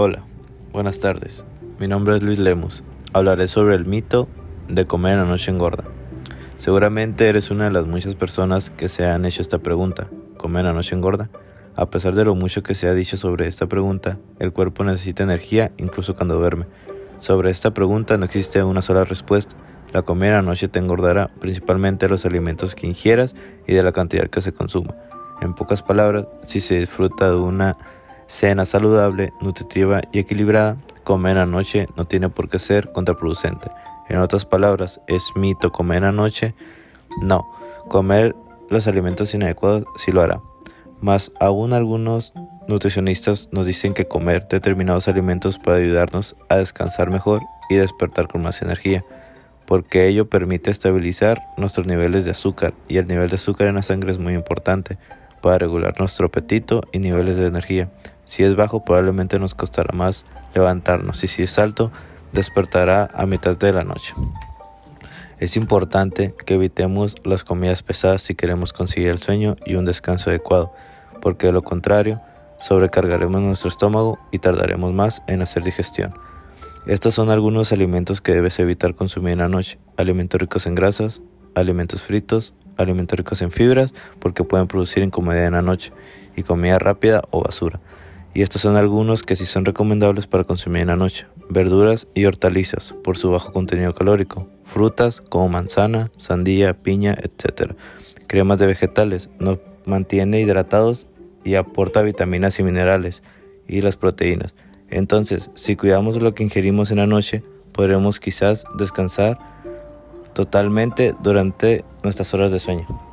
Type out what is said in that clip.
Hola, buenas tardes. Mi nombre es Luis Lemus. Hablaré sobre el mito de comer en la noche engorda. Seguramente eres una de las muchas personas que se han hecho esta pregunta, ¿comer en la noche engorda? A pesar de lo mucho que se ha dicho sobre esta pregunta, el cuerpo necesita energía incluso cuando duerme. Sobre esta pregunta no existe una sola respuesta. La comida en la noche te engordará principalmente de los alimentos que ingieras y de la cantidad que se consuma. En pocas palabras, si se disfruta de una cena saludable, nutritiva y equilibrada, comer anoche no tiene por qué ser contraproducente. En otras palabras, ¿es mito comer anoche? No, comer los alimentos inadecuados sí lo hará. Más aún algunos nutricionistas nos dicen que comer determinados alimentos puede ayudarnos a descansar mejor y despertar con más energía, porque ello permite estabilizar nuestros niveles de azúcar y el nivel de azúcar en la sangre es muy importante para regular nuestro apetito y niveles de energía. Si es bajo, probablemente nos costará más levantarnos y si es alto, despertará a mitad de la noche. Es importante que evitemos las comidas pesadas si queremos conseguir el sueño y un descanso adecuado, porque de lo contrario, sobrecargaremos nuestro estómago y tardaremos más en hacer digestión. Estos son algunos alimentos que debes evitar consumir en la noche. Alimentos ricos en grasas, alimentos fritos, alimentos ricos en fibras porque pueden producir incomodidad en la noche y comida rápida o basura. Y estos son algunos que sí son recomendables para consumir en la noche. Verduras y hortalizas por su bajo contenido calórico. Frutas como manzana, sandía, piña, etc. Cremas de vegetales nos mantiene hidratados y aporta vitaminas y minerales y las proteínas. Entonces, si cuidamos lo que ingerimos en la noche, podremos quizás descansar totalmente durante nuestras horas de sueño.